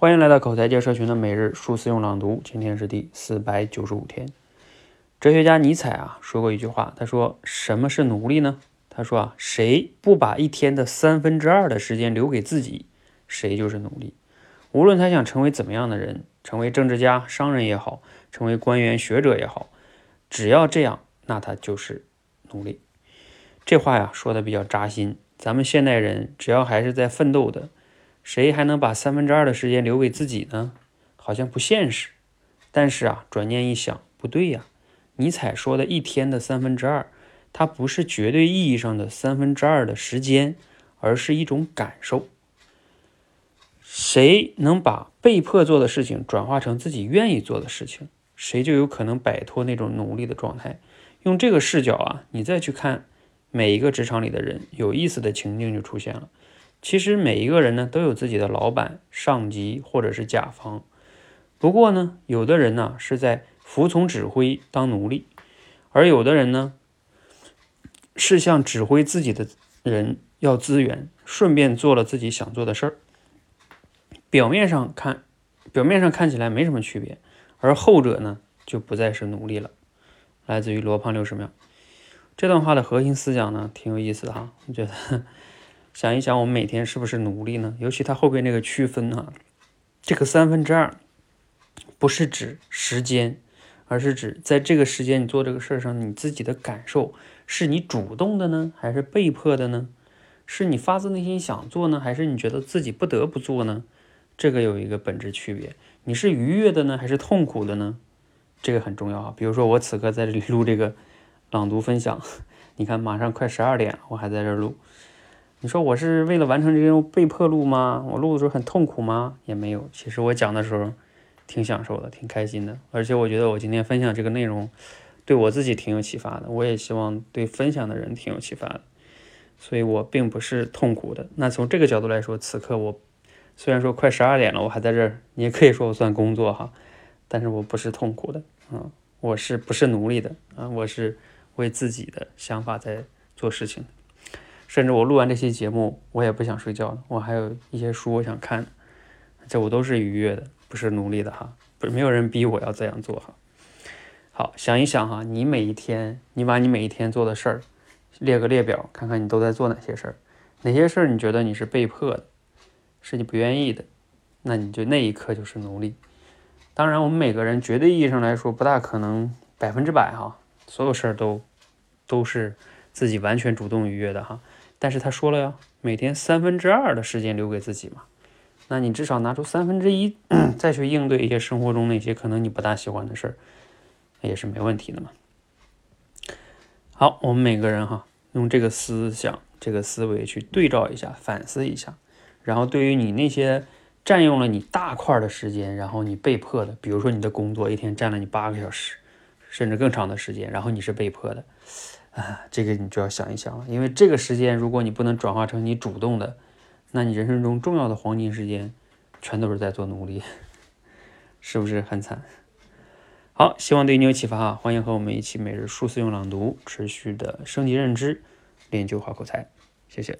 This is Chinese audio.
欢迎来到口才界社群的每日数字用朗读，今天是第四百九十五天。哲学家尼采啊说过一句话，他说：“什么是奴隶呢？”他说啊，谁不把一天的三分之二的时间留给自己，谁就是奴隶。无论他想成为怎么样的人，成为政治家、商人也好，成为官员、学者也好，只要这样，那他就是奴隶。这话呀说的比较扎心。咱们现代人只要还是在奋斗的。谁还能把三分之二的时间留给自己呢？好像不现实。但是啊，转念一想，不对呀。尼采说的一天的三分之二，它不是绝对意义上的三分之二的时间，而是一种感受。谁能把被迫做的事情转化成自己愿意做的事情，谁就有可能摆脱那种奴隶的状态。用这个视角啊，你再去看每一个职场里的人，有意思的情境就出现了。其实每一个人呢都有自己的老板、上级或者是甲方，不过呢，有的人呢是在服从指挥当奴隶，而有的人呢是向指挥自己的人要资源，顺便做了自己想做的事儿。表面上看，表面上看起来没什么区别，而后者呢就不再是奴隶了。来自于罗胖六十秒，这段话的核心思想呢挺有意思的哈，我觉得。想一想，我们每天是不是奴隶呢？尤其它后边那个区分啊，这个三分之二不是指时间，而是指在这个时间你做这个事儿上，你自己的感受是你主动的呢，还是被迫的呢？是你发自内心想做呢，还是你觉得自己不得不做呢？这个有一个本质区别，你是愉悦的呢，还是痛苦的呢？这个很重要啊。比如说我此刻在这里录这个朗读分享，你看马上快十二点，我还在这录。你说我是为了完成这任务被迫录吗？我录的时候很痛苦吗？也没有，其实我讲的时候挺享受的，挺开心的。而且我觉得我今天分享这个内容对我自己挺有启发的，我也希望对分享的人挺有启发的。所以我并不是痛苦的。那从这个角度来说，此刻我虽然说快十二点了，我还在这儿，你也可以说我算工作哈，但是我不是痛苦的啊，我是不是奴隶的啊？我是为自己的想法在做事情。甚至我录完这期节目，我也不想睡觉了，我还有一些书我想看，这我都是愉悦的，不是奴隶的哈，不是没有人逼我要这样做哈。好，想一想哈，你每一天，你把你每一天做的事儿列个列表，看看你都在做哪些事儿，哪些事儿你觉得你是被迫的，是你不愿意的，那你就那一刻就是奴隶。当然，我们每个人绝对意义上来说不大可能百分之百哈，所有事儿都都是自己完全主动愉悦的哈。但是他说了呀，每天三分之二的时间留给自己嘛，那你至少拿出三分之一再去应对一些生活中那些可能你不大喜欢的事儿，也是没问题的嘛。好，我们每个人哈，用这个思想、这个思维去对照一下、反思一下，然后对于你那些占用了你大块的时间，然后你被迫的，比如说你的工作一天占了你八个小时，甚至更长的时间，然后你是被迫的。啊，这个你就要想一想了，因为这个时间如果你不能转化成你主动的，那你人生中重要的黄金时间，全都是在做努力，是不是很惨？好，希望对你有启发啊，欢迎和我们一起每日数次用朗读，持续的升级认知，练就好口才，谢谢。